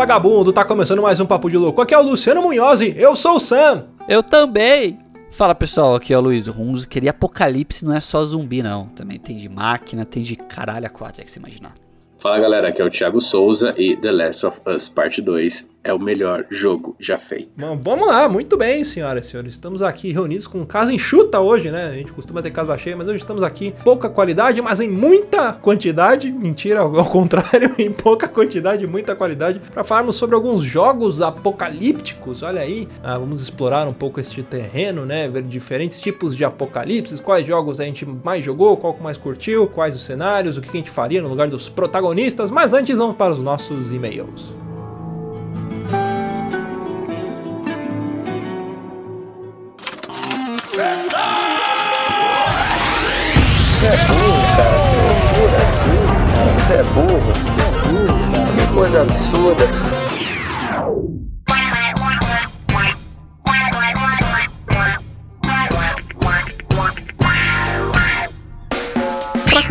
Vagabundo, tá começando mais um Papo de Louco. Aqui é o Luciano Munhozzi, eu sou o Sam. Eu também. Fala pessoal, aqui é o Luiz. Runzo queria apocalipse, não é só zumbi não. Também tem de máquina, tem de caralho a quatro, é que você imaginar. Fala galera, aqui é o Thiago Souza e The Last of Us Parte 2 é o melhor jogo já feito. Bom, vamos lá, muito bem, senhoras e senhores. Estamos aqui reunidos com casa enxuta hoje, né? A gente costuma ter casa cheia, mas hoje estamos aqui pouca qualidade, mas em muita quantidade. Mentira, ao contrário, em pouca quantidade, muita qualidade, para falarmos sobre alguns jogos apocalípticos. Olha aí, ah, vamos explorar um pouco este terreno, né? Ver diferentes tipos de apocalipses, quais jogos a gente mais jogou, qual que mais curtiu, quais os cenários, o que a gente faria no lugar dos protagonistas. Mas antes, vamos para os nossos e-mails. Você é burro, cara. Você é burro. Você é burro. Que coisa absurda.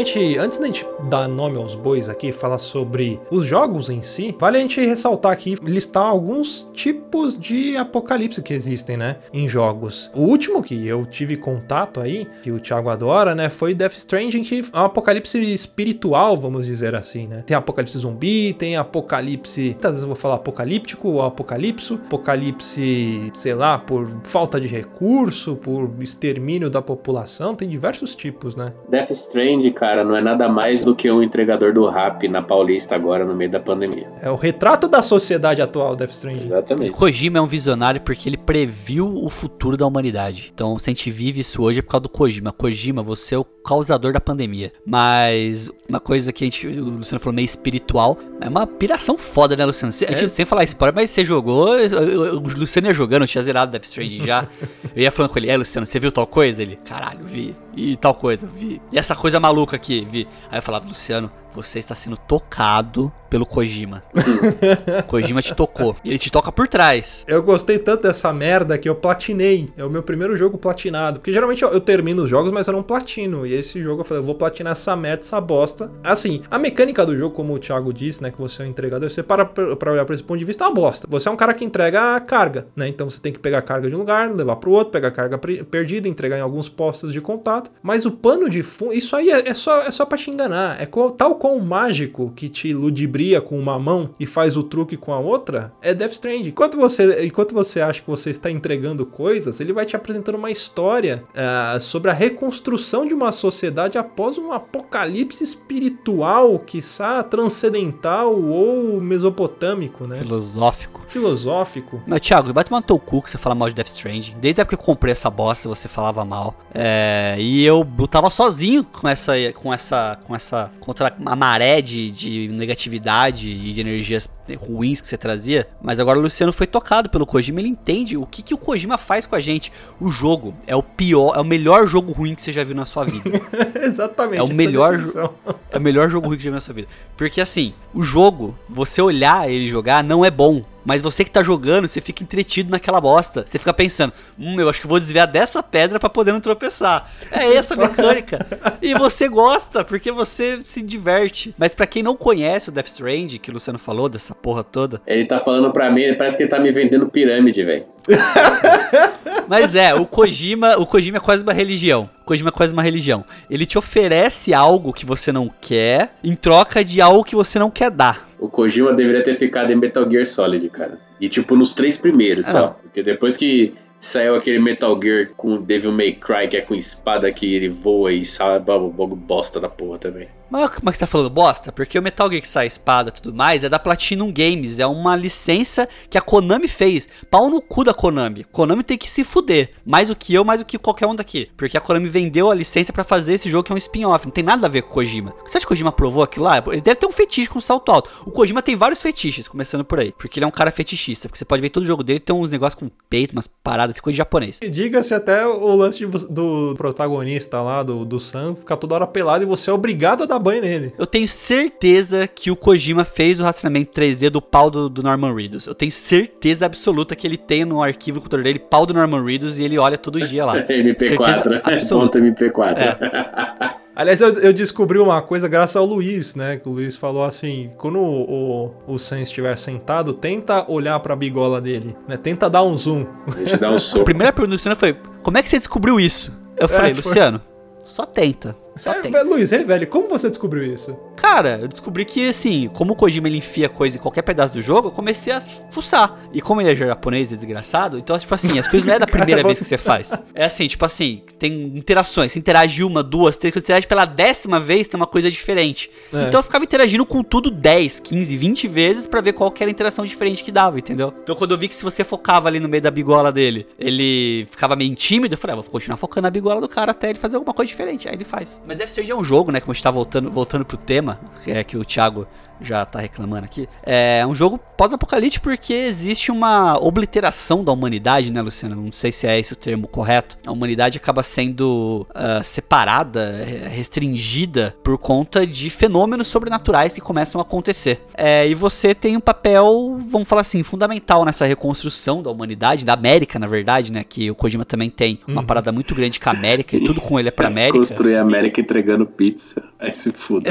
Acho que a gente, antes da gente dar nome aos bois aqui, falar sobre os jogos em si, vale a gente ressaltar aqui, listar alguns tipos de apocalipse que existem, né, em jogos. O último que eu tive contato aí, que o Thiago adora, né, foi Death Stranding, que é um apocalipse espiritual, vamos dizer assim, né. Tem apocalipse zumbi, tem apocalipse, às vezes eu vou falar apocalíptico ou apocalipso, apocalipse, sei lá, por falta de recurso, por extermínio da população, tem diversos tipos, né. Death Stranding, cara, não é nada mais do que um entregador do rap na Paulista agora no meio da pandemia. É o retrato da sociedade atual, Death Stranding. Exatamente. Kojima é um visionário porque ele previu o futuro da humanidade. Então, se a gente vive isso hoje é por causa do Kojima. Kojima, você é o causador da pandemia. Mas uma coisa que a gente, o Luciano falou meio espiritual, é uma piração foda, né, Luciano? Cê- a gente- Sem falar spoiler, mas você jogou, o o Luciano ia jogando, eu tinha zerado Death Stranding já. Eu ia falando com ele, é, Luciano, você viu tal coisa? Ele, caralho, vi. E tal coisa, vi. E essa coisa maluca aqui, vi. Aí eu falava, Luciano, você está sendo tocado pelo Kojima. Kojima te tocou. Ele te toca por trás. Eu gostei tanto dessa merda que eu platinei. É o meu primeiro jogo platinado. Porque geralmente eu, eu termino os jogos, mas eu não platino. E esse jogo eu falei, eu vou platinar essa merda, essa bosta. Assim, a mecânica do jogo, como o Thiago disse, né? Que você é um entregador, você para pra olhar pra esse ponto de vista, é uma bosta. Você é um cara que entrega a carga, né? Então você tem que pegar a carga de um lugar, levar pro outro, pegar a carga perdida, entregar em alguns postos de contato. Mas o pano de fundo, isso aí é, é só, é só pra te enganar. É tal qual o mágico que te ludibria com uma mão e faz o truque com a outra, é Death Stranding. Enquanto você, enquanto você acha que você está entregando coisas, ele vai te apresentando uma história ah, sobre a reconstrução de uma sociedade após um apocalipse espiritual, quiçá transcendental ou mesopotâmico, né? Filosófico. Filosófico. Mas, Thiago, vai tomar no teu cu que você fala mal de Death Stranding. Desde a época que eu comprei essa bosta, você falava mal. É, e eu lutava sozinho com essa. com essa. com essa. contra a maré de, de negatividade e de energias ruins que você trazia. Mas agora o Luciano foi tocado pelo Kojima, ele entende o que, que o Kojima faz com a gente. O jogo é o pior, é o melhor jogo ruim que você já viu na sua vida. Exatamente. É o essa melhor. É o melhor jogo ruim que já viu na sua vida. Porque assim, o jogo, você olhar ele jogar, não é bom. Mas você que tá jogando, você fica entretido naquela bosta. Você fica pensando, hum, eu acho que vou desviar dessa pedra pra poder não tropeçar. É essa a mecânica. e você gosta, porque você se diverte. Mas pra quem não conhece o Death Strand, que o Luciano falou, dessa porra toda. Ele tá falando pra mim, parece que ele tá me vendendo pirâmide, velho. Mas é, o Kojima, o Kojima é quase uma religião. O Kojima é quase uma religião. Ele te oferece algo que você não quer em troca de algo que você não quer dar. O Kojima deveria ter ficado em Metal Gear Solid, cara. E tipo, nos três primeiros Ah. só. Porque depois que saiu aquele Metal Gear com Devil May Cry, que é com espada que ele voa e sabe o bagulho bosta da porra também. Mas como é que você tá falando bosta? Porque o Metal Gear que sai espada e tudo mais é da Platinum Games, é uma licença que a Konami fez. Pau no cu da Konami. Konami tem que se fuder. Mais do que eu, mais do que qualquer um daqui. Porque a Konami vendeu a licença pra fazer esse jogo que é um spin-off. Não tem nada a ver com o Kojima. Você acha que o Kojima aprovou aquilo lá? Ele deve ter um fetiche com salto alto. O Kojima tem vários fetiches, começando por aí. Porque ele é um cara fetichista. Porque você pode ver todo jogo dele, tem uns negócios com peito, umas paradas, coisa de japonês. E diga-se até o lance do protagonista lá, do, do Sam, ficar toda hora pelado e você é obrigado a dar banho nele. Eu tenho certeza que o Kojima fez o rastreamento 3D do pau do, do Norman Reedus. Eu tenho certeza absoluta que ele tem no arquivo do computador dele pau do Norman Reedus e ele olha todo dia lá. MP4, Certeza ponto absoluta. MP4. Aliás, eu, eu descobri uma coisa graças ao Luiz, né? Que o Luiz falou assim: quando o, o, o Sam estiver sentado, tenta olhar pra bigola dele, né? Tenta dar um zoom. Deixa eu dar um A soco. primeira pergunta do Luciano foi: Como é que você descobriu isso? Eu falei, foi. Luciano, só tenta. Só É, tenta. Luiz, revele, como você descobriu isso? Cara, eu descobri que, assim, como o Kojima ele enfia coisa em qualquer pedaço do jogo, eu comecei a fuçar. E como ele é japonês e desgraçado, então, tipo assim, as coisas não é da primeira vez que você faz. É assim, tipo assim, tem interações. Você interage uma, duas, três, quando você interage pela décima vez, tem uma coisa diferente. É. Então eu ficava interagindo com tudo 10, 15, 20 vezes pra ver qual era a interação diferente que dava, entendeu? Então quando eu vi que se você focava ali no meio da bigola dele, ele ficava meio tímido, eu falei, ah, vou continuar focando na bigola do cara até ele fazer alguma coisa diferente. Aí ele faz. Mas Death Stranding é um jogo, né? Como a gente tá voltando, voltando pro tema, é que o Thiago já tá reclamando aqui. É um jogo pós-apocalíptico porque existe uma obliteração da humanidade, né, Luciano? Não sei se é esse o termo correto. A humanidade acaba sendo ah, separada, restringida por conta de fenômenos sobrenaturais que começam a acontecer. É, e você tem um papel, vamos falar assim, fundamental nessa reconstrução da humanidade, da América, na verdade, né? Que o Kojima também tem uma parada muito grande com a América e tudo com ele é pra América. Construir a América entregando pizza. Aí se fuda.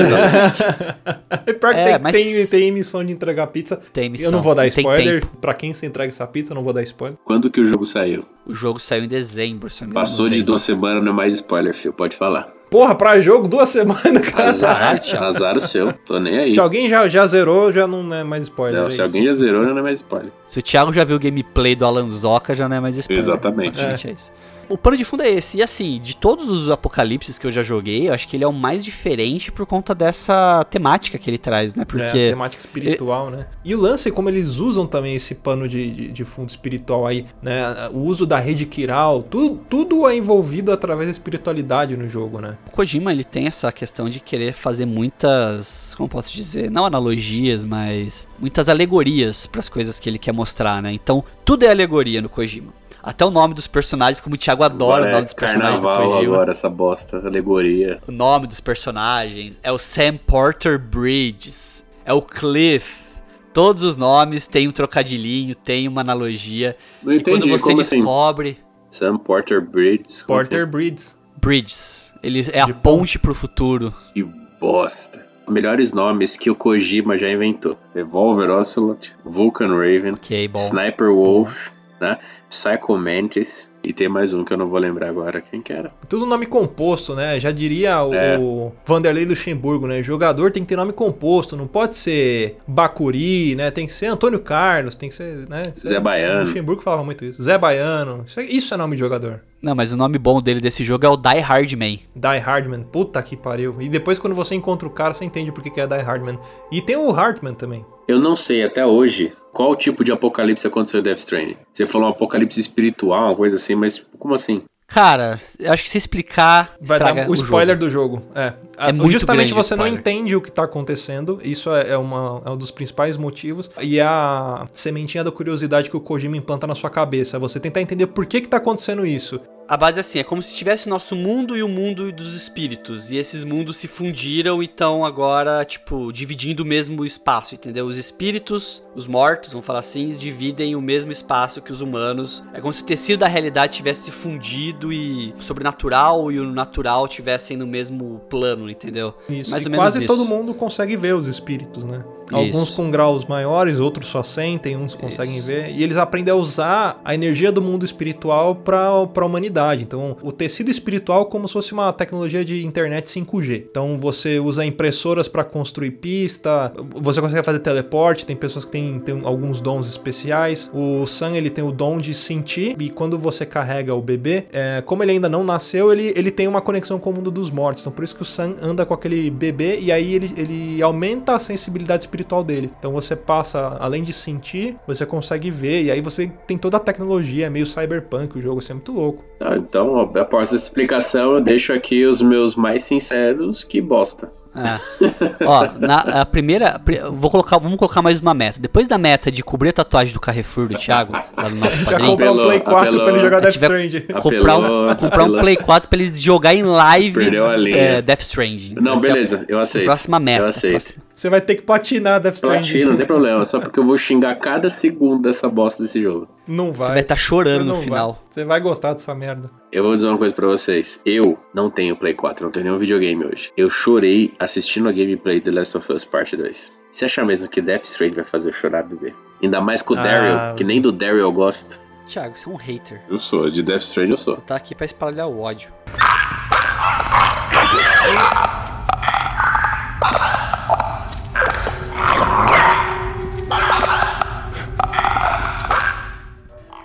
É pior que É, tem, mas- tem, tem missão de entregar pizza. Tem missão, Eu não vou dar spoiler. Pra quem você entrega essa pizza, eu não vou dar spoiler. Quando que o jogo saiu? O jogo saiu em dezembro, se eu não me engano, Passou de duas semanas, não é mais spoiler, filho. Pode falar. Porra, pra jogo, duas semanas, cara. Azar, azar o seu. Tô nem aí. Se alguém já, já zerou, já não é mais spoiler. Não, é se isso. alguém já zerou, não é mais spoiler. Se o Thiago já viu o gameplay do Alan Zoka, já não é mais spoiler. Exatamente. Basicamente é isso. O pano de fundo é esse. E assim, de todos os apocalipses que eu já joguei, eu acho que ele é o mais diferente por conta dessa temática que ele traz, né? É, Porque. temática espiritual, né? E o lance é como eles usam também esse pano de, de, de fundo espiritual aí, né? O uso da rede Kiral, tudo, tudo é envolvido através da espiritualidade no jogo, né? O Kojima, ele tem essa questão de querer fazer muitas, como posso dizer, não analogias, mas muitas alegorias para as coisas que ele quer mostrar, né? Então, tudo é alegoria no Kojima. Até o nome dos personagens, como o Thiago adora o Agora nome é dos personagens do carnaval Kojima. agora, essa bosta. Alegoria. O nome dos personagens é o Sam Porter Bridges, é o Cliff. Todos os nomes têm um trocadilhinho, tem uma analogia. Não e quando entendi, você como assim? descobre Sam Porter Bridges. Porter Breeds. Bridges, ele é a De ponte pro futuro. assim? Que bosta. Melhores nomes que o Kojima já inventou. Revolver Ocelot, Vulcan Raven, Ok, bom. Sniper Wolf, né? Psycho Mantis. E tem mais um que eu não vou lembrar agora. Quem que era? Tudo nome composto, né? Já diria o É. Vanderlei Luxemburgo, né? Jogador tem que ter nome composto, não pode ser Bacuri, né? Tem que ser Antônio Carlos, tem que ser, né? Zé Baiano. O Luxemburgo falava muito isso. Zé Baiano. Isso é, isso é nome de jogador. Não, mas o nome bom dele desse jogo é o Die Hard Man. Die Hardman, puta que pariu. E depois quando você encontra o cara, você entende por que que é Die Hardman. E tem o Hartman também. Eu não sei até hoje qual tipo de apocalipse aconteceu em Death Stranding. Você falou um apocalipse espiritual, uma coisa assim, mas como assim? Cara, eu acho que se explicar. Vai dar o spoiler jogo. do jogo. É. É muito Justamente você não spoiler. entende o que tá acontecendo. Isso é, é uma, é um dos principais motivos. E é a sementinha da curiosidade que o Kojima implanta na sua cabeça. É Você tentar entender por que que tá acontecendo isso. A base é assim, é como se tivesse o nosso mundo e o mundo dos espíritos. E esses mundos se fundiram e estão agora, tipo, dividindo o mesmo espaço, entendeu? Os espíritos, os mortos, vamos falar assim, dividem o mesmo espaço que os humanos. É como se o tecido da realidade tivesse se fundido e o sobrenatural e o natural tivessem no mesmo plano, entendeu? Isso. Mais e ou menos quase isso. todo mundo consegue ver os espíritos, né? Alguns com graus maiores, outros só sentem, uns conseguem Isso. ver. E eles aprendem a usar a energia do mundo espiritual para a humanidade. Então, o tecido espiritual é como se fosse uma tecnologia de internet 5G. Então, você usa impressoras para construir pista, você consegue fazer teleporte, tem pessoas que têm, têm alguns dons especiais. O Sam, ele tem o dom de sentir, e quando você carrega o bebê, é, como ele ainda não nasceu, ele, ele tem uma conexão com o mundo dos mortos. Então, por isso que o Sam anda com aquele bebê, e aí ele, ele aumenta a sensibilidade espiritual dele. Então, você passa, além de sentir, você consegue ver, e aí você tem toda a tecnologia, é meio cyberpunk o jogo, isso é muito louco. Ah, então, após essa explicação, eu deixo aqui os meus mais sinceros que bosta. É. Ó, na a primeira. pri- Vou colocar, vamos colocar mais uma meta. Depois da meta de cobrir a tatuagem do Carrefour do Thiago, lá no nosso Já padrinho, comprar um Apelou, Play 4 pra ele apelou. jogar Death Stranding. comprar um, Apelou, comprar um apelou. Play 4 pra eles jogar em live Perdeu a linha. é, Death Stranding. Não, Essa é a- beleza, eu aceito. Próxima meta. Eu aceito. próxima- Você vai ter que platinar Death Stranding. Platina, não tem problema, só porque eu vou xingar cada segundo dessa bosta desse jogo. Não vai. Você vai estar chorando Você no final. vai. Você vai gostar dessa merda. Eu vou dizer uma coisa pra vocês. Eu não tenho Play 4, não tenho nenhum videogame hoje. Eu chorei assistindo a gameplay de The Last of Us Part 2. Você acha mesmo que Death Stranding vai fazer eu chorar, bebê? Ainda mais com o Ah. Daryl, que nem do Daryl eu gosto. Thiago, você é um hater. Eu sou, de Death Stranding eu sou. Você tá aqui pra espalhar o ódio.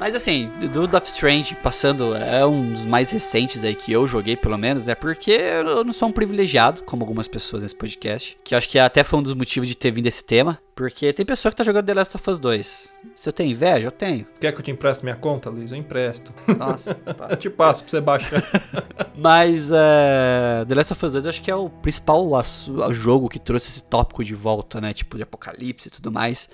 Mas assim, do Death Strange passando, é um dos mais recentes aí que eu joguei, pelo menos, né? Porque eu não sou um privilegiado, como algumas pessoas nesse podcast. Que acho que até foi um dos motivos de ter vindo esse tema. Porque tem pessoa que tá jogando The Last of Us 2. Se eu tenho inveja, eu tenho. Quer que eu te empreste minha conta, Luiz? Eu empresto. Nossa, tá. Eu te passo pra você baixar. Mas é, The Last of Us 2 eu acho que é o principal jogo que trouxe esse tópico de volta, né? Tipo, de apocalipse e tudo mais.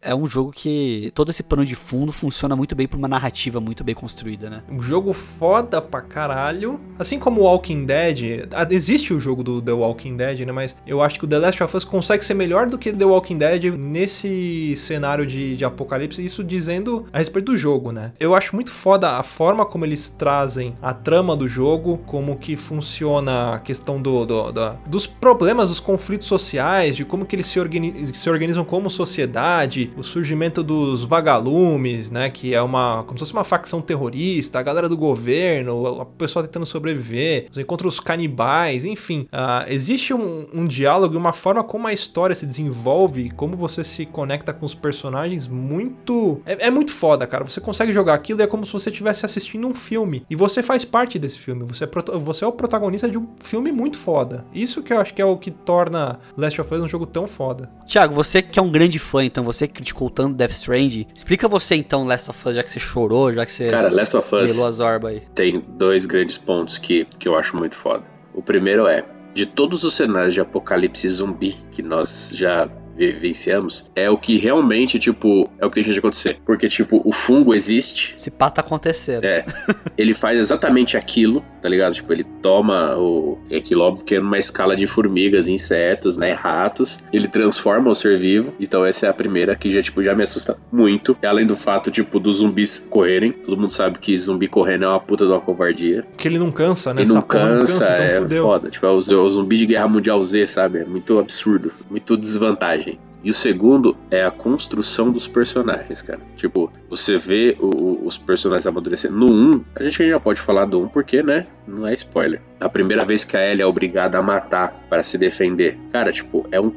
É um jogo que todo esse pano de fundo funciona muito bem pra uma narrativa muito bem construída, né? Um jogo foda pra caralho. Assim como o Walking Dead. Existe o jogo do The Walking Dead, né? Mas eu acho que o The Last of Us consegue ser melhor do que The Walking Dead nesse cenário de, de apocalipse. Isso dizendo a respeito do jogo, né? Eu acho muito foda a forma como eles trazem a trama do jogo, como que funciona a questão do, do- da- dos problemas, dos conflitos sociais, de como que eles se, organi- se organizam como sociedade, o surgimento dos vagalumes, né? Que é uma. como se fosse uma facção terrorista, a galera do governo, a pessoa tentando sobreviver, os canibais, enfim. ah, existe um, um diálogo e uma forma como a história se desenvolve, como você se conecta com os personagens muito. É, é muito foda, cara. Você consegue jogar aquilo e é como se você estivesse assistindo um filme. E você faz parte desse filme. Você é, você é o protagonista de um filme muito foda. Isso que eu acho que é o que torna Last of Us um jogo tão foda. Thiago, você que é um grande fã, então você que criticou tanto Death Stranding, explica você então Last of Us, já que você chorou, já que você Cara, Last of Us as orbas aí. tem dois grandes pontos que, que eu acho muito foda. O primeiro é, de todos os cenários de apocalipse zumbi que nós já vivenciamos, é o que realmente, tipo, é o que deixa de acontecer. Porque, tipo, o fungo existe, Esse pá tá acontecendo. É. ele faz exatamente aquilo, tá ligado? Tipo, ele toma o. É aquilo, óbvio, que é numa escala de formigas, insetos, né? Ratos. Ele transforma o ser vivo. Então, essa é a primeira que já, tipo, já me assusta muito. E além do fato, tipo, dos zumbis correrem. Todo mundo sabe que zumbi correndo é uma puta de uma covardia. Porque ele não cansa, né? Ele Essa não porra cansa, então é fudeu. foda. Tipo, é o, o zumbi de Guerra Mundial Z, sabe? É muito absurdo, muito desvantagem. E o segundo é a construção dos personagens, cara. Tipo, você vê o- o- os personagens amadurecendo. No 1, a gente já pode falar do 1 porque, né? Não é spoiler. A primeira vez que a Ellie é obrigada a matar para se defender. Cara, tipo, é um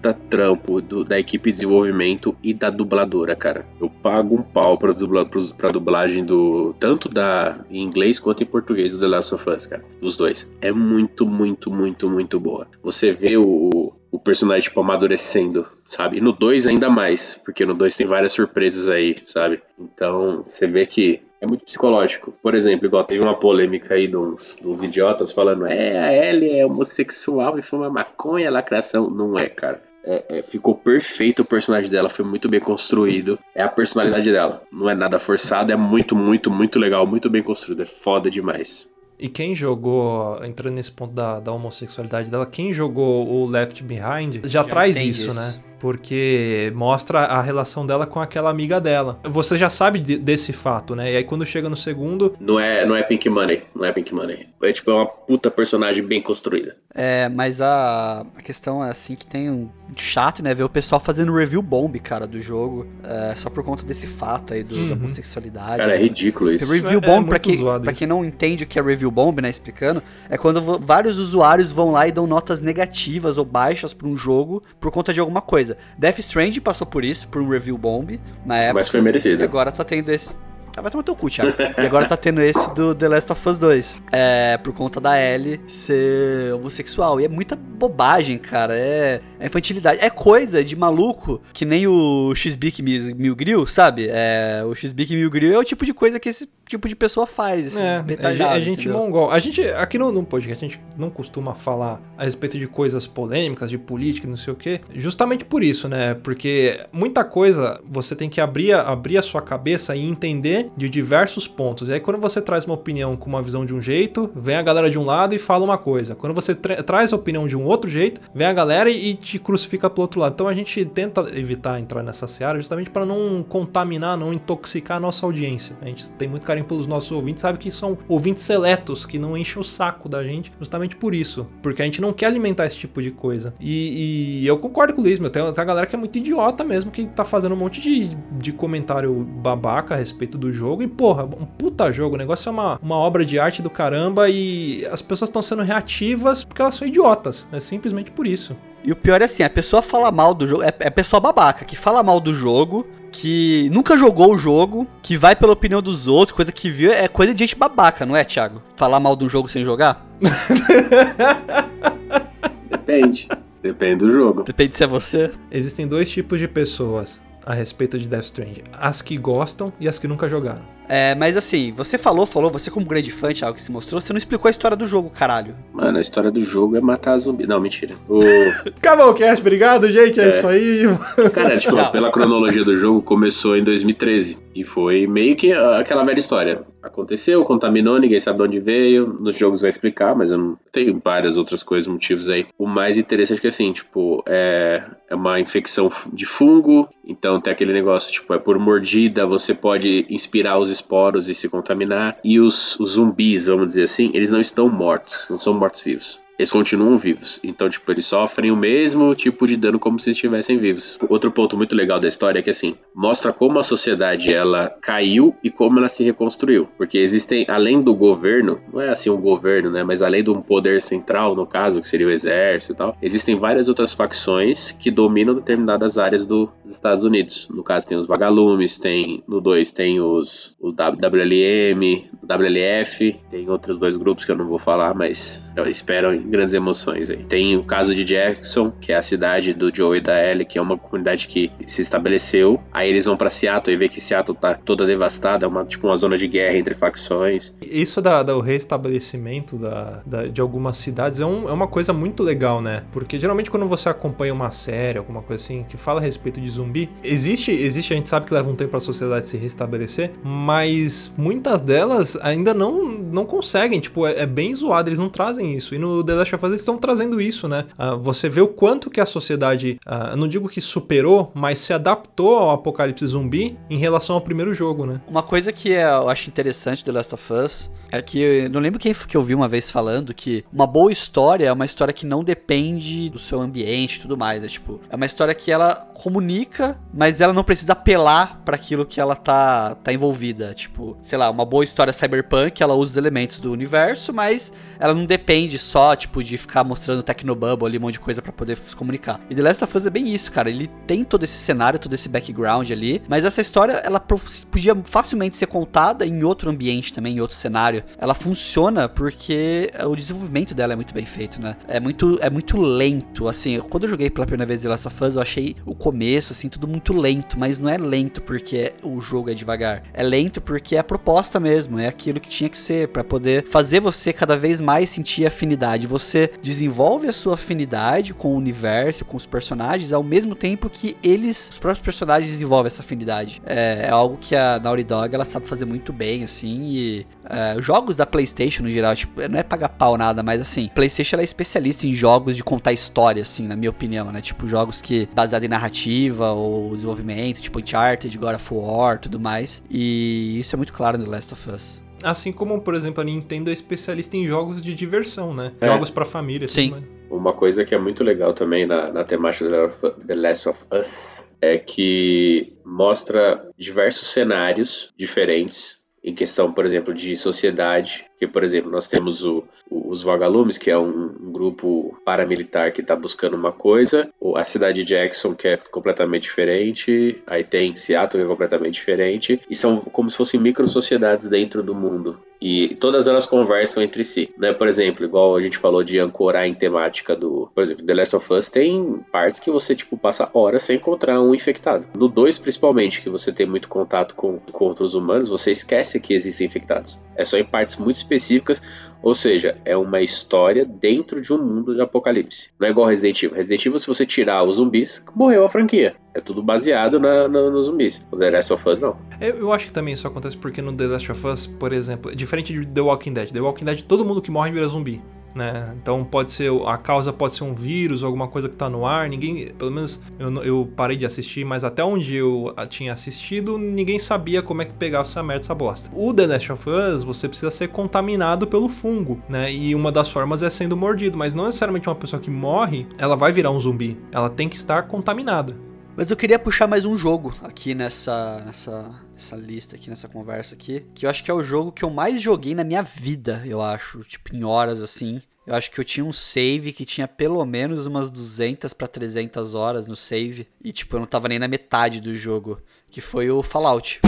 puta trampo do- da equipe de desenvolvimento e da dubladora, cara. Eu pago um pau pra, dubla, pra dublagem do. Tanto da em inglês quanto em português do The Last of Us, cara. Dos dois. É muito, muito, muito, muito boa. Você vê o, o personagem, tipo, amadurecendo, sabe? E no 2 ainda mais, porque no 2 tem várias surpresas aí, sabe? Então, você vê que é muito psicológico. Por exemplo, igual teve uma polêmica aí de uns idiotas falando é, a Ellie é homossexual e fuma maconha, lacração. Não é, cara. É, é, ficou perfeito o personagem dela, foi muito bem construído. É a personalidade dela. Não é nada forçado, é muito, muito, muito legal, muito bem construído. É foda demais. E quem jogou, entrando nesse ponto da, da homossexualidade dela, quem jogou o Left Behind já, já traz isso, isso, né? Porque mostra a relação dela com aquela amiga dela. Você já sabe de, desse fato, né? E aí quando chega no segundo. Não é, não é Pink Money, não é Pink Money. É tipo é uma puta personagem bem construída. É, mas a, a questão é assim que tem um chato, né? Ver o pessoal fazendo review bomb, cara, do jogo. É, só por conta desse fato aí do, uhum. da homossexualidade. Cara, é né? ridículo isso. Review é, bomb, é pra, quem, pra quem não entende o que é review bomb, né? Explicando, é quando vários usuários vão lá e dão notas negativas ou baixas pra um jogo por conta de alguma coisa. Death Stranding passou por isso, por um review bomb na época. Mas foi merecido. E agora tá tendo esse. Vai tomar teu cu, Thiago. e agora tá tendo esse do The Last of Us 2. É, por conta da Ellie ser homossexual. E é muita bobagem, cara. É, é infantilidade. É coisa de maluco que nem o X-Big Mil Grill, sabe? É, o X-Big Mil Grill é o tipo de coisa que esse tipo de pessoa faz. É, é, a gente entendeu? mongol. A gente, aqui no, no podcast, a gente não costuma falar a respeito de coisas polêmicas, de política, não sei o quê, justamente por isso, né? Porque muita coisa você tem que abrir, abrir a sua cabeça e entender de diversos pontos. E aí, quando você traz uma opinião com uma visão de um jeito, vem a galera de um lado e fala uma coisa. Quando você tra traz a opinião de um outro jeito, vem a galera e, te crucifica pro outro lado. Então a gente tenta evitar entrar nessa seara justamente para não contaminar, não intoxicar a nossa audiência. A gente tem muito carinho carinho pelos nossos ouvintes, sabe que são ouvintes seletos, que não enchem o saco da gente, justamente por isso. Porque a gente não quer alimentar esse tipo de coisa. E, e eu concordo com o Luiz, meu. Tem, tem a galera que é muito idiota mesmo, que tá fazendo um monte de, de comentário babaca a respeito do jogo. E, porra, um puta jogo. O negócio é uma, uma obra de arte do caramba e as pessoas estão sendo reativas porque elas são idiotas. É simplesmente por isso. E o pior é assim, a pessoa fala mal do jogo, é, é pessoa babaca que fala mal do jogo, que nunca jogou o jogo, que vai pela opinião dos outros, coisa que viu, é coisa de gente babaca, não é, Thiago? Falar mal de um jogo sem jogar? Depende. Depende do jogo. Depende se é você. Existem dois tipos de pessoas a respeito de Death Stranding: as que gostam e as que nunca jogaram. É, mas assim, você falou, falou, você como grande fã de algo que se mostrou, você não explicou a história do jogo, caralho. Mano, a história do jogo é matar zumbi. Não, mentira. O... Acabou o cast, obrigado, gente, é, é isso aí. Cara, tipo, pela cronologia do jogo, começou em 2013. E foi meio que aquela velha história. Aconteceu, contaminou, ninguém sabe de onde veio. Nos jogos vai explicar, mas eu não tenho várias outras coisas, motivos aí. O mais interessante é que assim, tipo, é, é uma infecção de fungo. Então tem aquele negócio, tipo, é por mordida, você pode inspirar os esporos e se contaminar. E os, os zumbis, vamos dizer assim, eles não estão mortos, não são mortos-vivos eles continuam vivos. Então, tipo, eles sofrem o mesmo tipo de dano como se estivessem vivos. Outro ponto muito legal da história é que, assim, mostra como a sociedade ela caiu e como ela se reconstruiu. Porque existem, além do governo, não é assim um governo, né? Mas além de um poder central, no caso, que seria o exército e tal, existem várias outras facções que dominam determinadas áreas do, dos Estados Unidos. No caso, tem os vagalumes, tem, no 2 tem os, o WLM, WLF, tem outros dois grupos que eu não vou falar, mas eu espero grandes emoções aí. Tem o caso de Jackson, que é a cidade do Joe e da Ellie, que é uma comunidade que se estabeleceu. Aí eles vão para Seattle e vê que Seattle tá toda devastada, é uma, tipo uma zona de guerra entre facções. Isso da, do restabelecimento da, da, de algumas cidades é, um, é uma coisa muito legal, né? Porque geralmente quando você acompanha uma série, alguma coisa assim, que fala a respeito de zumbi, existe, existe, a gente sabe que leva um tempo para a sociedade se restabelecer, mas muitas delas ainda não, não conseguem, tipo, é, é bem zoado, eles não trazem isso. E no The Last of Us estão trazendo isso, né? Uh, você vê o quanto que a sociedade, uh, não digo que superou, mas se adaptou ao apocalipse zumbi em relação ao primeiro jogo, né? Uma coisa que eu acho interessante The Last of Us é que não lembro quem que eu vi uma vez falando que uma boa história é uma história que não depende do seu ambiente e tudo mais. É tipo, é uma história que ela comunica, mas ela não precisa apelar para aquilo que ela tá, tá envolvida. Tipo, sei lá, uma boa história cyberpunk, ela usa os elementos do universo, mas ela não depende só, tipo, de ficar mostrando Tecnobubble ali, um monte de coisa para poder se comunicar. E The Last of Us é bem isso, cara. Ele tem todo esse cenário, todo esse background ali, mas essa história, ela podia facilmente ser contada em outro ambiente também, em outro cenário contrário. Ela funciona porque o desenvolvimento dela é muito bem feito, né? É muito, é muito lento, assim. Quando eu joguei pela primeira vez The Last of Us, eu achei o começo, assim, tudo muito lento. Mas não é lento porque o jogo é devagar. É lento porque é a proposta mesmo. É aquilo que tinha que ser para poder fazer você cada vez mais sentir afinidade. Você desenvolve a sua afinidade com o universo, com os personagens, ao mesmo tempo que eles, os próprios personagens, desenvolvem essa afinidade. É, é algo que a Naughty Dog ela sabe fazer muito bem, assim. E é, jogos da PlayStation no geral, tipo, não é pagar pau nada, mas assim, PlayStation ela é especialista em jogos de contar história, assim, na minha opinião, né? Tipo, jogos que baseado em narrativa ou desenvolvimento, tipo Uncharted, God of War, tudo mais. E isso é muito claro no The Last of Us. Assim como, por exemplo, a Nintendo é especialista em jogos de diversão, né? É. Jogos pra família. tudo Sim. mais. Uma coisa que é muito legal também na, na temática do The Last of Us é que mostra diversos cenários diferentes em questão, por exemplo, de sociedade. Que, por exemplo, nós temos o, o- os Vagalumes, que é um, um grupo paramilitar que está buscando uma coisa. A cidade de Jackson, que é completamente diferente. Aí tem Seattle, que é completamente diferente. E são como se fossem micro-sociedades dentro do mundo. E todas elas conversam entre si, né? Por exemplo, igual a gente falou de ancorar em temática do, por exemplo, The Last of Us tem partes que você tipo passa horas sem encontrar um infectado. No 2 principalmente, que você tem muito contato com, com outros humanos, você esquece que existem infectados. É só em partes muito específicas, ou seja, é uma história dentro de um mundo de apocalipse. Não é igual Resident Evil. Resident Evil, se você tirar os zumbis, morreu a franquia. É tudo baseado na, na- nos zumbis. O The Last of Us não. Eu, eu acho que também isso acontece porque no The Last of Us, por exemplo, é diferente de The Walking Dead. The Walking Dead, todo mundo que morre vira zumbi. Né? Então pode ser a causa pode ser um vírus, alguma coisa que tá no ar. Ninguém, pelo menos eu, eu parei de assistir, mas até onde eu tinha assistido, ninguém sabia como é que pegava essa merda, essa bosta. O The Last of Us, você precisa ser contaminado pelo fungo, né? E uma das formas é sendo mordido, mas não necessariamente uma pessoa que morre, ela vai virar um zumbi. Ela tem que estar contaminada. Mas eu queria puxar mais um jogo aqui nessa, nessa, nessa lista aqui, nessa conversa aqui, que eu acho que é o jogo que eu mais joguei na minha vida, eu acho, tipo em horas assim. Eu acho que eu tinha um save que tinha pelo menos umas 200 pra 300 horas no save e tipo eu não tava nem na metade do jogo, que foi o Fallout.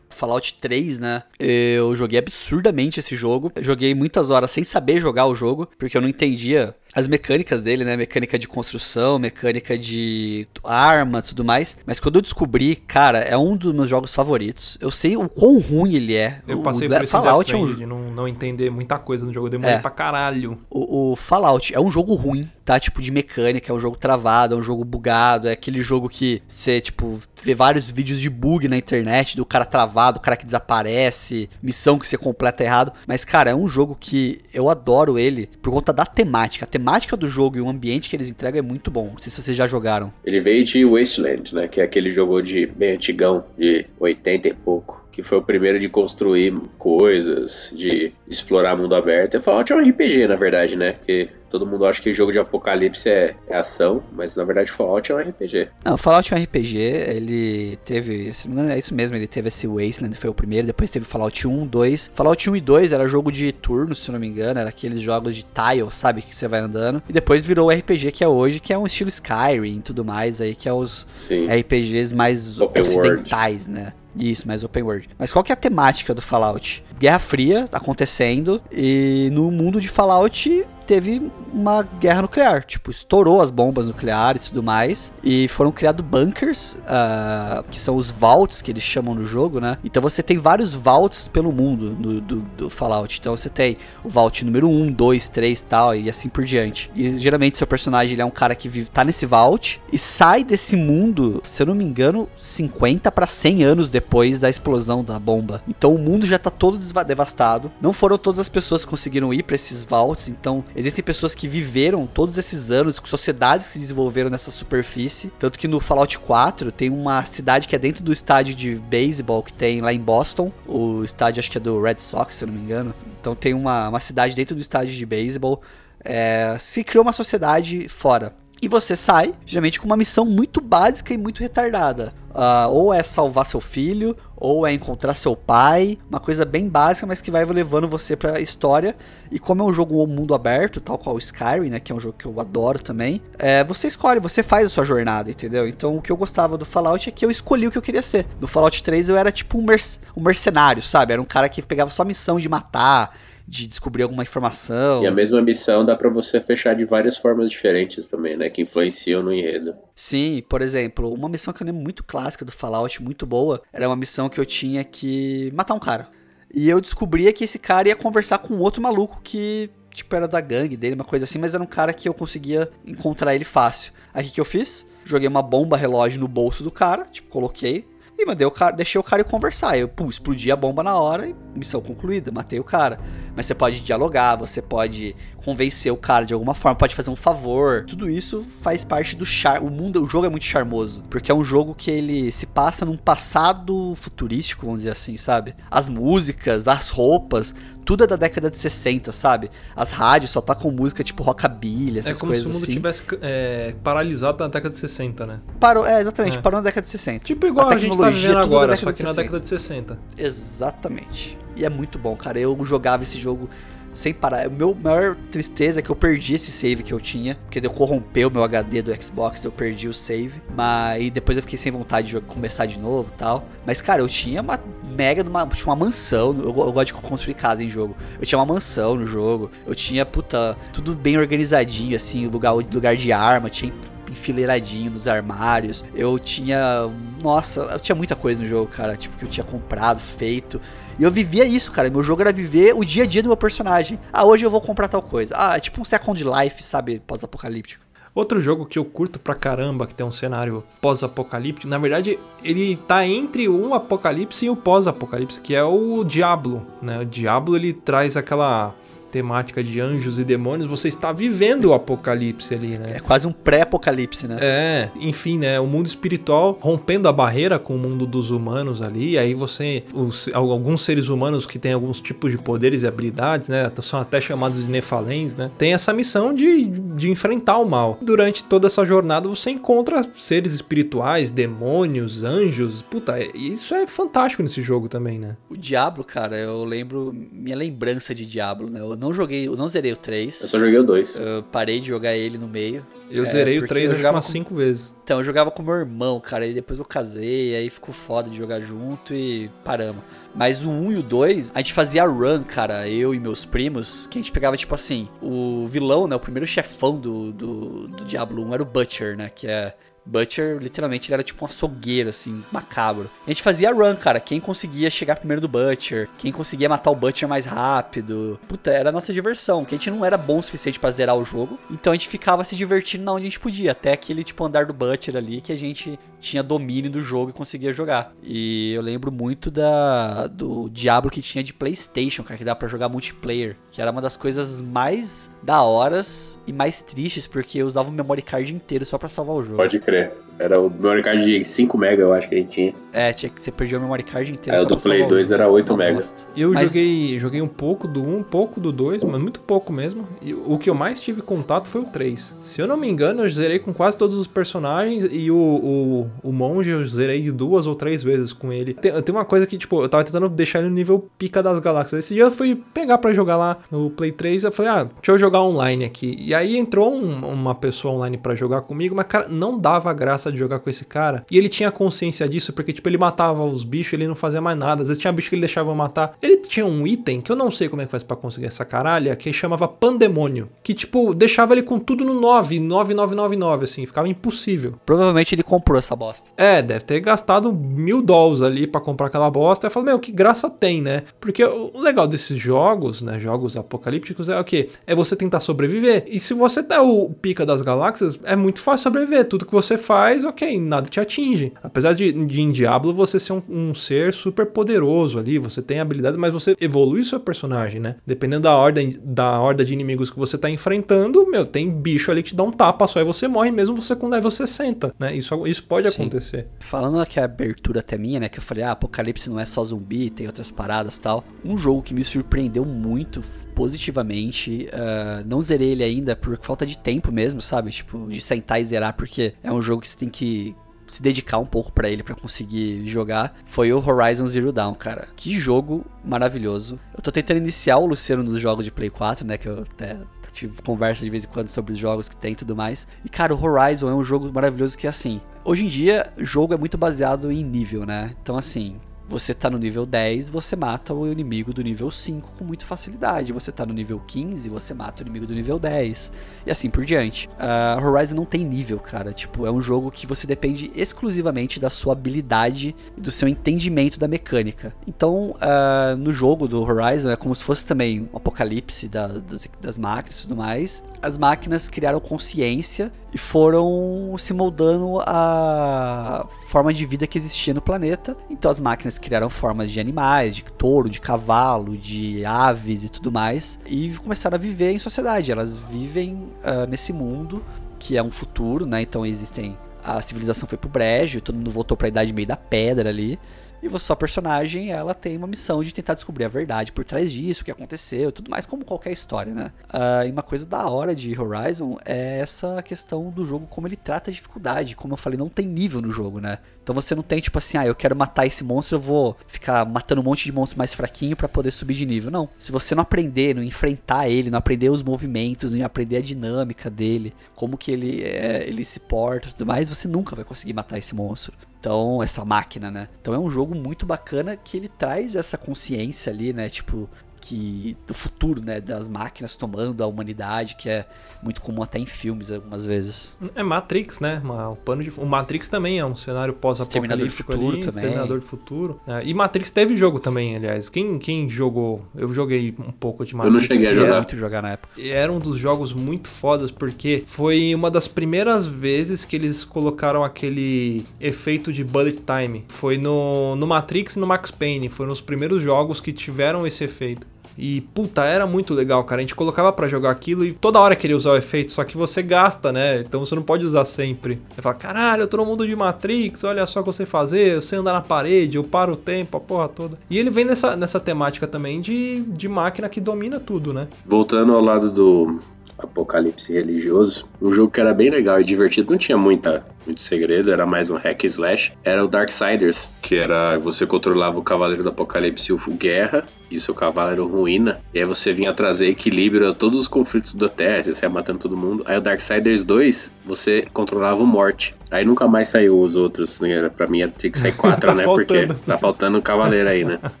Fallout 3, né? Eu joguei absurdamente esse jogo. Joguei muitas horas sem saber jogar o jogo, porque eu não entendia as mecânicas dele, né? Mecânica de construção, mecânica de armas e tudo mais. Mas quando eu descobri, cara, é um dos meus jogos favoritos. Eu sei o quão ruim ele é. Eu O passei Ble- por isso em Death Fallout é um, de não, não entender muita coisa no jogo. Eu demorei É. pra caralho. o, o Fallout é um jogo ruim, tá? Tipo, de mecânica, é um jogo travado, é um jogo bugado, é aquele jogo que você, tipo, vê vários vídeos de bug na internet do cara travado, o cara que desaparece, missão que você completa errado. Mas, cara, é um jogo que eu adoro ele por conta da temática. A temática do jogo e o ambiente que eles entregam é muito bom. Não sei se vocês já jogaram. Ele veio de Wasteland, né? Que é aquele jogo de bem antigão, de 80 e pouco. Que foi o primeiro de construir coisas, de explorar mundo aberto. E Fallout é um RPG, na verdade, né? Que todo mundo acha que jogo de apocalipse é, é ação, mas na verdade Fallout é um RPG. Não, o Fallout é um RPG, ele teve, se não me engano, é isso mesmo, ele teve esse Wasteland, foi o primeiro, depois teve Fallout 1, 2. Fallout 1 e 2 era jogo de turno, se não me engano, era aqueles jogos de tile, sabe, que você vai andando. E depois virou o RPG que é hoje, que é um estilo Skyrim e tudo mais aí, que é os Sim. RPGs mais Open ocidentais, né? Isso, mais open world. Mas qual que é a temática do Fallout? Guerra Fria acontecendo e no mundo de Fallout teve uma guerra nuclear. Tipo, estourou as bombas nucleares e tudo mais. E foram criados bunkers, ah, que são os vaults que eles chamam no jogo, né? Então você tem vários vaults pelo mundo do, do, do Fallout. Então você tem o vault número 1, 2, 3 tal, e assim por diante. E geralmente seu personagem ele é um cara que vive, tá nesse vault e sai desse mundo, se eu não me engano, 50 para 100 anos depois da explosão da bomba. Então o mundo já tá todo devastado. Não foram todas as pessoas que conseguiram ir para esses vaults, então existem pessoas que viveram todos esses anos, sociedades que se desenvolveram nessa superfície. Tanto que no Fallout 4 tem uma cidade que é dentro do estádio de beisebol que tem lá em Boston. O estádio acho que é do Red Sox, se eu não me engano. Então tem uma, uma cidade dentro do estádio de beisebol. É, se criou uma sociedade fora. E você sai, geralmente com uma missão muito básica e muito retardada. Uh, ou é salvar seu filho, ou é encontrar seu pai, uma coisa bem básica, mas que vai levando você pra história. E como é um jogo mundo aberto, tal qual o Skyrim, né, que é um jogo que eu adoro também, é, você escolhe, você faz a sua jornada, entendeu? Então o que eu gostava do Fallout é que eu escolhi o que eu queria ser. No Fallout 3 eu era tipo um, merc um mercenário, sabe? Era um cara que pegava só a missão de matar, de descobrir alguma informação. E a mesma missão dá para você fechar de várias formas diferentes também, né? Que influenciam no enredo. Sim, por exemplo, uma missão que eu lembro muito clássica do Fallout, muito boa, era uma missão que eu tinha que matar um cara. E eu descobria que esse cara ia conversar com outro maluco que, tipo, era da gangue dele, uma coisa assim, mas era um cara que eu conseguia encontrar ele fácil. Aí o que eu fiz? Joguei uma bomba relógio no bolso do cara, tipo, coloquei, e mandei o cara, deixei o cara ir conversar. Eu, pum, explodi a bomba na hora e missão concluída, matei o cara. Mas você pode dialogar, você pode convencer o cara de alguma forma, pode fazer um favor. Tudo isso faz parte do char. O mundo, o jogo é muito charmoso, porque é um jogo que ele se passa num passado futurístico, vamos dizer assim, sabe? As músicas, as roupas, tudo é da década de 60, sabe? As rádios só tá com música tipo rockabilly, essas coisas É como se o mundo assim. tivesse é, paralisado na década de 60, né? Parou, é, exatamente, É. parou na década de 60. Tipo igual A a, gente tá tecnologia, vivendo agora, só que na 60. década de 60. Exatamente. E é muito bom, cara. Eu jogava esse jogo sem parar. O meu maior tristeza é que eu perdi esse save que eu tinha, porque eu corrompeu o meu HD do Xbox, eu perdi o save. Mas e depois eu fiquei sem vontade de jogar- começar de novo, e tal. Mas cara, eu tinha uma mega uma, tinha uma mansão. Eu, eu gosto de construir casa em jogo. Eu tinha uma mansão no jogo. Eu tinha puta tudo bem organizadinho assim, lugar lugar de arma, tinha enfileiradinho nos armários. Eu tinha. Nossa, eu tinha muita coisa no jogo, cara. Tipo, que eu tinha comprado, feito. E eu vivia isso, cara. Meu jogo era viver o dia a dia do meu personagem. Ah, hoje eu vou comprar tal coisa. Ah, é tipo um Second Life, sabe? Pós-apocalíptico. Outro jogo que eu curto pra caramba, que tem um cenário pós-apocalíptico, na verdade, ele tá entre um apocalipse e o pós-apocalipse, que é o Diablo, né? O Diablo ele traz aquela temática de anjos e demônios, você está vivendo o apocalipse ali, né? É quase um pré-apocalipse, né? É, enfim, né? O mundo espiritual rompendo a barreira com o mundo dos humanos ali. Aí você. Os, alguns seres humanos que têm alguns tipos de poderes e habilidades, né? São até chamados de Nefalens, né? Tem essa missão de, de enfrentar o mal. Durante toda essa jornada você encontra seres espirituais, demônios, anjos. Puta, isso é fantástico nesse jogo também, né? O Diablo, cara, eu lembro. Minha lembrança de Diablo, né? Eu não joguei, eu não zerei o Eu 3. só joguei o 2. Eu parei de jogar ele no meio. Eu É, zerei o porque 3 eu jogava umas com- 5 vezes. Então, eu jogava com meu irmão, cara, e depois eu casei, aí ficou foda de jogar junto e paramos. Mas o 1 e o 2, a gente fazia run, cara, eu e meus primos, que a gente pegava, tipo assim, o vilão, né, o primeiro chefão do, do, do Diablo 1 era o Butcher, né, que é... Butcher, literalmente, ele era tipo um açougueiro, assim, macabro. A gente fazia run, cara. Quem conseguia chegar primeiro do Butcher, quem conseguia matar o Butcher mais rápido. Puta, era a nossa diversão. Que a gente não era bom o suficiente pra zerar o jogo. Então a gente ficava se divertindo na onde a gente podia. Até aquele, tipo, andar do Butcher ali, que a gente tinha domínio do jogo e conseguia jogar. E eu lembro muito da do Diablo que tinha de PlayStation, cara, que dava pra jogar multiplayer. Que era uma das coisas mais da horas e mais tristes, porque eu usava o memory card inteiro só pra salvar o jogo. Pode crer. Era o memory card de 5 MB, eu acho que a gente tinha. É, tinha que você perdia o memory card inteiro. É, o do Play 2 jogo. era 8 Uma mega. bosta. Eu Mas- joguei, joguei um pouco do 1, um pouco do 2, mas muito pouco mesmo. E o que eu mais tive contato foi o 3. Se eu não me engano, eu zerei com quase todos os personagens e o, o, o monge eu zerei duas ou três vezes com ele. Tem, tem uma coisa que, tipo, eu tava tentando deixar ele no nível pica das galáxias. Esse dia eu fui pegar pra jogar lá no Play 3, eu falei, ah, deixa eu jogar online aqui. E aí entrou um- uma pessoa online pra jogar comigo, mas, cara, não dava graça de jogar com esse cara. E ele tinha consciência disso, porque, tipo, ele matava os bichos, ele não fazia mais nada. Às vezes tinha bicho que ele deixava matar. Ele tinha um item que eu não sei como é que faz pra conseguir essa caralha, que chamava Pandemônio. Que, tipo, deixava ele com tudo no 9, 9999, assim, ficava impossível. Provavelmente ele comprou essa bosta. É, deve ter gastado mil dólares ali pra comprar aquela bosta. Eu falo, meu, que graça tem, né? Porque o legal desses jogos, né? Jogos apocalípticos é o quê? É você tentar sobreviver. E se você tá o pica das galáxias, é muito fácil sobreviver. Tudo que você faz, ok, nada te atinge. Apesar de, de em Diablo você ser um, um ser super poderoso ali, você tem habilidades, mas você evolui seu personagem, né? Dependendo da ordem da horda de inimigos que você tá enfrentando, meu, tem bicho ali que te dá um tapa só e você morre mesmo você com level 60, né? Isso, isso pode Sim. acontecer. Falando que a abertura até minha, né? Que eu falei, ah, Apocalipse não é só zumbi, tem outras paradas e tal. Um jogo que me surpreendeu muito positivamente. Uh, não zerei ele ainda por falta de tempo mesmo, sabe? Tipo, de sentar e zerar, porque é um jogo que você tem que se dedicar um pouco para ele para conseguir jogar foi o Horizon Zero Dawn, cara. Que jogo maravilhoso. Eu tô tentando iniciar o Luciano nos jogos de Play 4, né, que eu até tive conversa de vez em quando sobre os jogos que tem e tudo mais. E cara, o Horizon é um jogo maravilhoso que assim, hoje em dia, jogo é muito baseado em nível, né? Então assim, você tá no nível 10, você mata o inimigo do nível 5 com muita facilidade. Você tá no nível 15, você mata o inimigo do nível 10. E assim por diante. Uh, Horizon não tem nível, cara. Tipo, é um jogo que você depende exclusivamente da sua habilidade e do seu entendimento da mecânica. Então, uh, no jogo do Horizon, é como se fosse também um apocalipse da, das, das máquinas e tudo mais. As máquinas criaram consciência e foram se moldando a forma de vida que existia no planeta. Então as máquinas criaram formas de animais, de touro, de cavalo, de aves e tudo mais, e começaram a viver em sociedade. Elas vivem uh, nesse mundo que é um futuro, né? Então existem a civilização foi pro brejo, todo mundo voltou para a idade meio da pedra ali. E sua personagem, ela tem uma missão de tentar descobrir a verdade por trás disso, o que aconteceu, tudo mais como qualquer história, né? Uh, e uma coisa da hora de Horizon é essa questão do jogo, como ele trata a dificuldade. Como eu falei, não tem nível no jogo, né? Então você não tem tipo assim, ah, eu quero matar esse monstro, eu vou ficar matando um monte de monstros mais fraquinho para poder subir de nível. Não. Se você não aprender, não enfrentar ele, não aprender os movimentos, não aprender a dinâmica dele, como que ele, é, ele se porta e tudo mais, você nunca vai conseguir matar esse monstro. Então, essa máquina, né? Então é um jogo muito bacana que ele traz essa consciência ali, né? Tipo, que do futuro, né, das máquinas tomando a humanidade, que é muito comum até em filmes algumas vezes. É Matrix, né? O pano de o Matrix também é um cenário pós-apocalíptico ali, também. Exterminador de futuro. É, e Matrix teve jogo também, aliás. Quem, quem jogou? Eu joguei um pouco de Matrix. Eu não cheguei a jogar. muito jogar na época. Era um dos jogos muito fodas porque foi uma das primeiras vezes que eles colocaram aquele efeito de bullet time. Foi no, no Matrix e no Max Payne. Foram os primeiros jogos que tiveram esse efeito. E puta, era muito legal, cara. A gente colocava para jogar aquilo e toda hora queria usar o efeito, só que você gasta, né? Então você não pode usar sempre. Você fala, caralho, eu tô no mundo de Matrix, olha só o que eu sei fazer, eu sei andar na parede, eu paro o tempo, a porra toda. E ele vem nessa, nessa temática também de, de máquina que domina tudo, né? Voltando ao lado do, apocalipse religioso. Um jogo que era bem legal e divertido, não tinha muita, muito segredo, era mais um hack slash. Era o Darksiders, que era você controlava o Cavaleiro do Apocalipse e o Guerra, e o seu cavaleiro ruína. E aí você vinha trazer equilíbrio a todos os conflitos da Terra, você ia matando todo mundo. Aí o Darksiders 2, você controlava o Morte. Aí nunca mais saiu os outros, né? Pra mim tinha que sair quatro, tá né? Porque tá faltando um cavaleiro aí, né?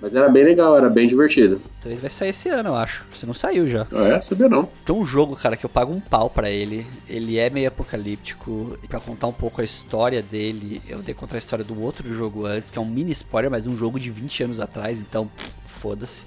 Mas era bem legal, era bem divertido. 3 vai sair esse ano, eu acho. Você não saiu já. Ah, é? Sabia não. Tem um jogo, cara, que eu pago um pau para ele. Ele é meio apocalíptico. E pra contar um pouco a história dele, eu dei contar a história do outro jogo antes, que é um mini spoiler, mas um jogo de 20 anos atrás, então foda-se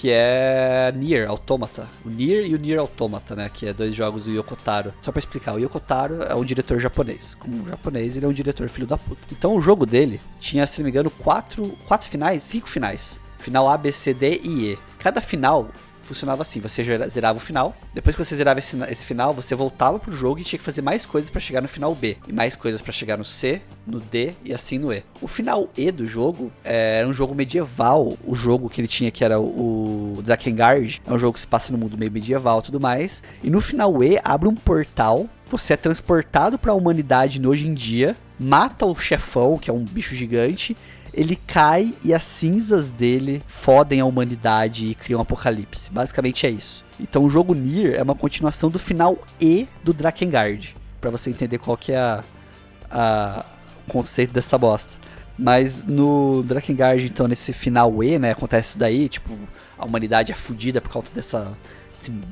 que é Nier Automata. O Nier e o Nier Automata, né? Que é dois jogos do Yokotaro. Só pra explicar, o Yokotaro é um diretor japonês. Como um japonês, ele é um diretor filho da puta. Então o jogo dele tinha, se não me engano, quatro, quatro finais, cinco finais. Final A, B, C, D e E. Cada final funcionava assim: você zerava o final, depois que você zerava esse, esse final, você voltava pro jogo e tinha que fazer mais coisas para chegar no final B, e mais coisas para chegar no C, no D e assim no E. O final E do jogo é, era um jogo medieval, o jogo que ele tinha que era o, Drakengard, é um jogo que se passa no mundo meio medieval e tudo mais, e no final E abre um portal você é transportado para a humanidade hoje em dia, mata o chefão, que é um bicho gigante, ele cai e as cinzas dele fodem a humanidade e criam um apocalipse. Basicamente é isso. Então o jogo Nier é uma continuação do final E do Drakengard, para você entender qual que é a, a, o conceito dessa bosta. Mas no Drakengard, então, nesse final E, né, acontece isso daí, tipo, a humanidade é fodida por causa dessa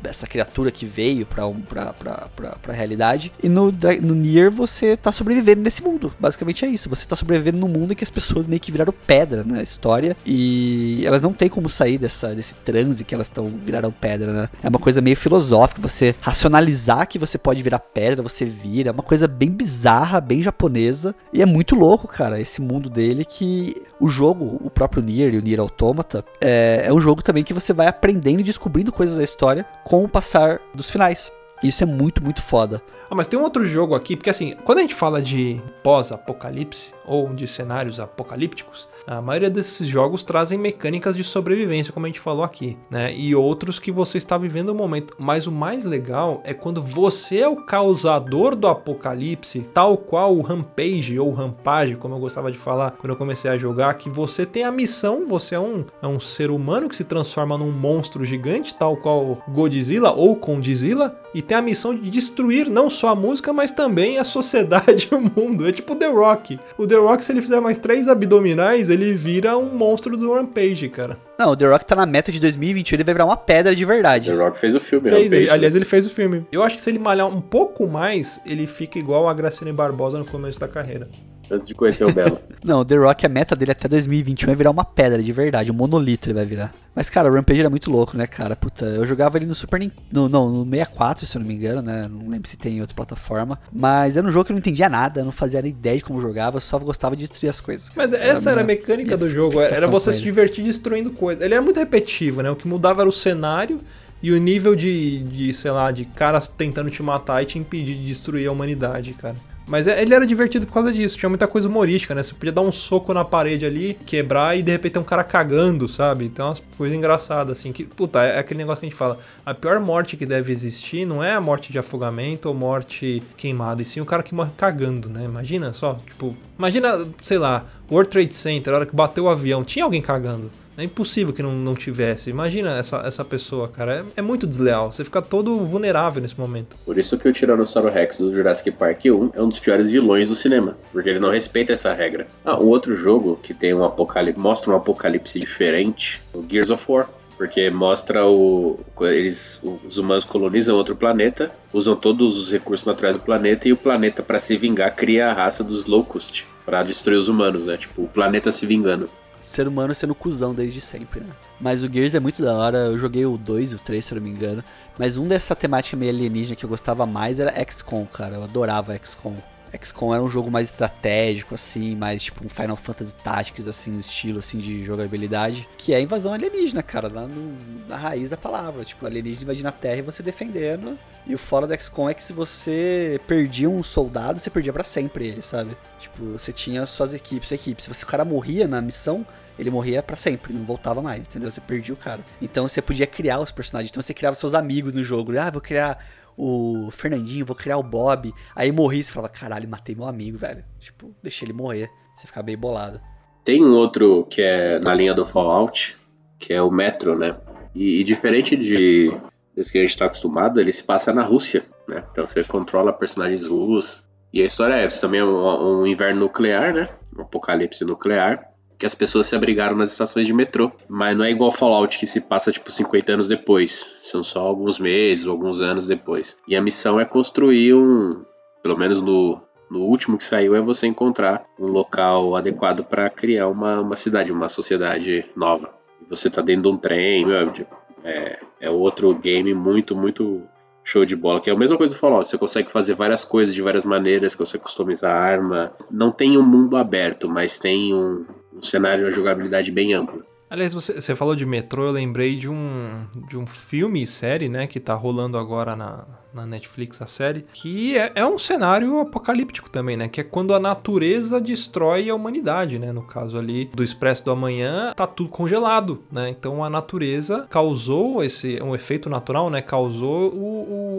essa criatura que veio pra, pra, pra, pra, pra realidade. E no, no Nier você tá sobrevivendo nesse mundo. Basicamente é isso. Você tá sobrevivendo num mundo em que as pessoas meio que viraram pedra na história. E elas não têm como sair dessa, desse transe que elas estão viraram pedra, né? É uma coisa meio filosófica. Você racionalizar que você pode virar pedra, você vira. É uma coisa bem bizarra, bem japonesa. E é muito louco, cara, esse mundo dele que o jogo, o próprio Nier e o Nier Automata, é, é um jogo também que você vai aprendendo e descobrindo coisas da história com o passar dos finais. Isso é muito, muito foda. Ah, mas tem um outro jogo aqui, porque assim, quando a gente fala de pós-apocalipse ou de cenários apocalípticos, a maioria desses jogos trazem mecânicas de sobrevivência, como a gente falou aqui, né? E outros que você está vivendo o momento. Mas o mais legal é quando você é o causador do apocalipse, tal qual o Rampage ou Rampage, como eu gostava de falar quando eu comecei a jogar, que você tem a missão, você é um, é um ser humano que se transforma num monstro gigante, tal qual Godzilla ou Condzilla, e tem a missão de destruir não só a música, mas também a sociedade e o mundo. É tipo The Rock. O The Rock, se ele fizer mais três abdominais, ele vira um monstro do Rampage, cara. Não, o The Rock tá na meta de 2021, ele vai virar uma pedra de verdade. The Rock fez o filme, Fez, Rampage, ele- né? aliás, ele fez o filme. Eu acho que se ele malhar um pouco mais, ele fica igual a Graciane Barbosa no começo da carreira. Antes de conhecer o Belo. Não, o The Rock, a meta dele até 2021 é virar uma pedra de verdade, um monolito ele vai virar. Mas, cara, o Rampage era muito louco, né, cara? Puta, eu jogava ele no Super Nintendo. Não, no 64, se eu não me engano, né? Não lembro se tem em outra plataforma. Mas era um jogo que eu não entendia nada, eu não fazia nem ideia de como jogava, eu só gostava de destruir as coisas. Mas essa era a mecânica do jogo, era você se divertir destruindo coisas. Ele era muito repetitivo, né? O que mudava era o cenário e o nível de, de, sei lá, de caras tentando te matar e te impedir de destruir a humanidade, cara. Mas é- ele era divertido por causa disso, tinha muita coisa humorística, né? Você podia dar um soco na parede ali, quebrar e de repente tem um cara cagando, sabe? Então umas coisas engraçadas, assim, que, puta, é aquele negócio que a gente fala. A pior morte que deve existir não é a morte de afogamento ou morte queimada, e sim o cara que morre cagando, né? Imagina só, tipo, imagina, sei lá, World Trade Center, a hora que bateu o avião, tinha alguém cagando. É impossível que não, não tivesse. Imagina essa, essa pessoa, cara. É, é muito desleal. Você fica todo vulnerável nesse momento. Por isso que o Tiranossauro Rex do Jurassic Park 1 é um dos piores vilões do cinema, porque ele não respeita essa regra. Ah, um outro jogo que tem um apocalipse, mostra um apocalipse diferente, o Gears of War. Porque mostra o. Eles. Os humanos colonizam outro planeta, usam todos os recursos naturais do planeta, e o planeta, para se vingar, cria a raça dos Locust para destruir os humanos, né? Tipo, o planeta se vingando. Ser humano sendo cuzão desde sempre, né? Mas o Gears é muito da hora, eu joguei o 2 e o 3, se eu não me engano. Mas um dessa temática meio alienígena que eu gostava mais era XCOM, cara. Eu adorava XCOM. XCOM era um jogo mais estratégico, assim, mais tipo um Final Fantasy Tactics, assim, no estilo, assim, de jogabilidade. Que é invasão alienígena, cara, lá no- na raiz da palavra. Tipo, alienígena invadindo a Terra e você defendendo. E o fora do XCOM é que se você perdia um soldado, você perdia pra sempre ele, sabe? Tipo, você tinha suas equipes, sua equipe. Se você, o cara morria na missão, ele morria pra sempre, não voltava mais, entendeu? Você perdia o cara. Então você podia criar os personagens. Então você criava seus amigos no jogo. Ah, vou criar o Fernandinho, vou criar o Bob. Aí morri, você falava, caralho, matei meu amigo, velho. Tipo, deixei ele morrer. Você ficava meio bolado. Tem um outro que é na linha do Fallout, que é o Metro, né? E, e diferente de desse que a gente tá acostumado, ele se passa na Rússia, né? Então você controla personagens russos. E a história é essa também é um, um inverno nuclear, né? Um apocalipse nuclear. Que as pessoas se abrigaram nas estações de metrô. Mas não é igual Fallout que se passa tipo 50 anos depois. São só alguns meses ou alguns anos depois. E a missão é construir um. Pelo menos no, no último que saiu é você encontrar um local adequado para criar uma, uma cidade, uma sociedade nova. Você tá dentro de um trem, meu, tipo, é, é outro game muito, muito show de bola, que é a mesma coisa do Fallout, você consegue fazer várias coisas de várias maneiras, consegue customizar a arma. Não tem um mundo aberto, mas tem um, um cenário, uma jogabilidade bem ampla. Aliás, você, você falou de metrô, eu lembrei de um, de um filme e série, né, que tá rolando agora na, na Netflix, a série, que é, é um cenário apocalíptico também, né, que é quando a natureza destrói a humanidade, né, no caso ali do Expresso do Amanhã, tá tudo congelado, né, então a natureza causou esse, um efeito natural, né, causou o,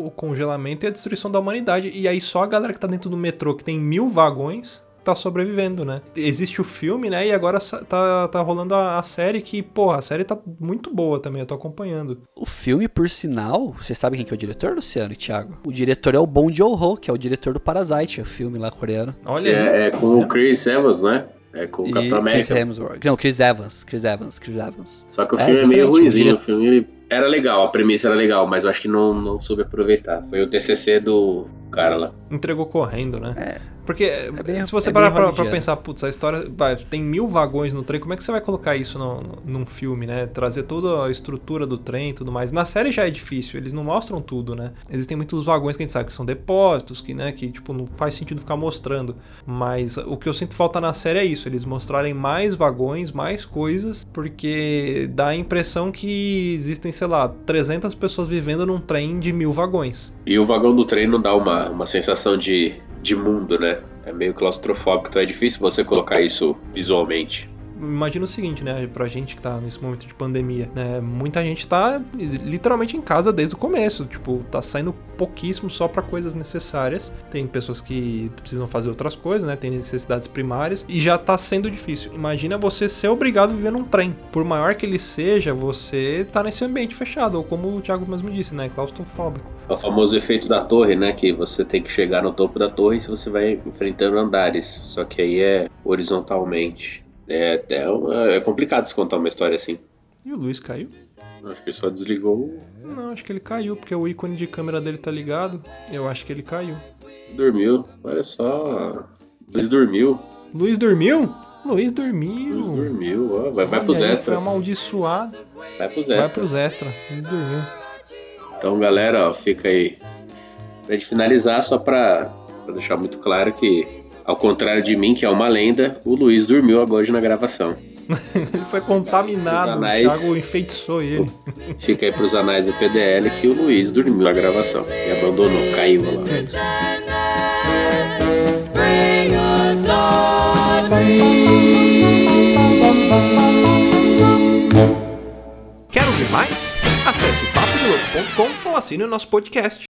o- o congelamento e a destruição da humanidade, e aí só a galera que tá dentro do metrô, que tem mil vagões, tá sobrevivendo, né? Existe o filme, né? E agora tá, tá rolando a, a série que, porra, a série tá muito boa também, eu tô acompanhando. O filme, por sinal, vocês sabem quem que é o diretor, Luciano e Thiago? O diretor é o Bong Joon-ho, que é o diretor do Parasite, o filme lá coreano. Olha é, é com o Chris Evans, né? É com o Capitão Chris América. Hemsworth. Não, Chris Evans, Chris Evans, Chris Evans. Só que o É, filme é, meio exatamente, o ruimzinho. O filme ele era legal, a premissa era legal, mas eu acho que não, não soube aproveitar. Foi o TCC do, cara lá. Entregou correndo, né? É. Porque bem- se você é parar pra, pra pensar, putz, a história vai, tem mil vagões no trem, como é que você vai colocar isso no, no- num filme, né? Trazer toda a estrutura do trem e tudo mais. Na série já é difícil, eles não mostram tudo, né? Existem muitos vagões que a gente sabe que são depósitos, que, né, que tipo, não faz sentido ficar mostrando. Mas o que eu sinto falta na série é isso, eles mostrarem mais vagões, mais coisas, porque dá a impressão que existem, sei lá, 300 pessoas vivendo num trem de mil vagões. E o vagão do trem não dá uma, uma sensação de, de mundo, né? É meio claustrofóbico, então é difícil você colocar isso visualmente. Imagina o seguinte, né? Pra gente que tá nesse momento de pandemia, né? Muita gente tá literalmente em casa desde o começo. Tipo, tá saindo pouquíssimo só pra coisas necessárias. Tem pessoas que precisam fazer outras coisas, né? Tem necessidades primárias. E já tá sendo difícil. Imagina você ser obrigado a viver num trem. Por maior que ele seja, você tá nesse ambiente fechado. Ou como o Thiago mesmo disse, né? Claustrofóbico. É o famoso efeito da torre, né? Que você tem que chegar no topo da torre se você vai enfrentando andares. Só que aí é horizontalmente. É, é, é complicado se contar uma história assim. E o Luiz caiu? Acho que ele só desligou. o- Não, acho que ele caiu, porque o ícone de câmera dele tá ligado. Eu acho que ele caiu. Dormiu. Olha só. Luiz dormiu. Luiz dormiu? Luiz dormiu. Luiz dormiu. Ó, vai, vai pros aí, extra. Foi amaldiçoado. Vai pros Vai extra. pros extra. Luiz dormiu. Então, galera, ó, fica aí. Pra gente finalizar, só pra, pra deixar muito claro que, ao contrário de mim, que é uma lenda, o Luiz dormiu agora na gravação. Ele foi contaminado. Os O anais- Thiago enfeitiçou ele. Fica aí pros anais do PDL que o Luiz dormiu na gravação e abandonou, caiu lá. É isso. Bring us Quer ouvir mais? Acesse papodelouco.com ou assine o nosso podcast.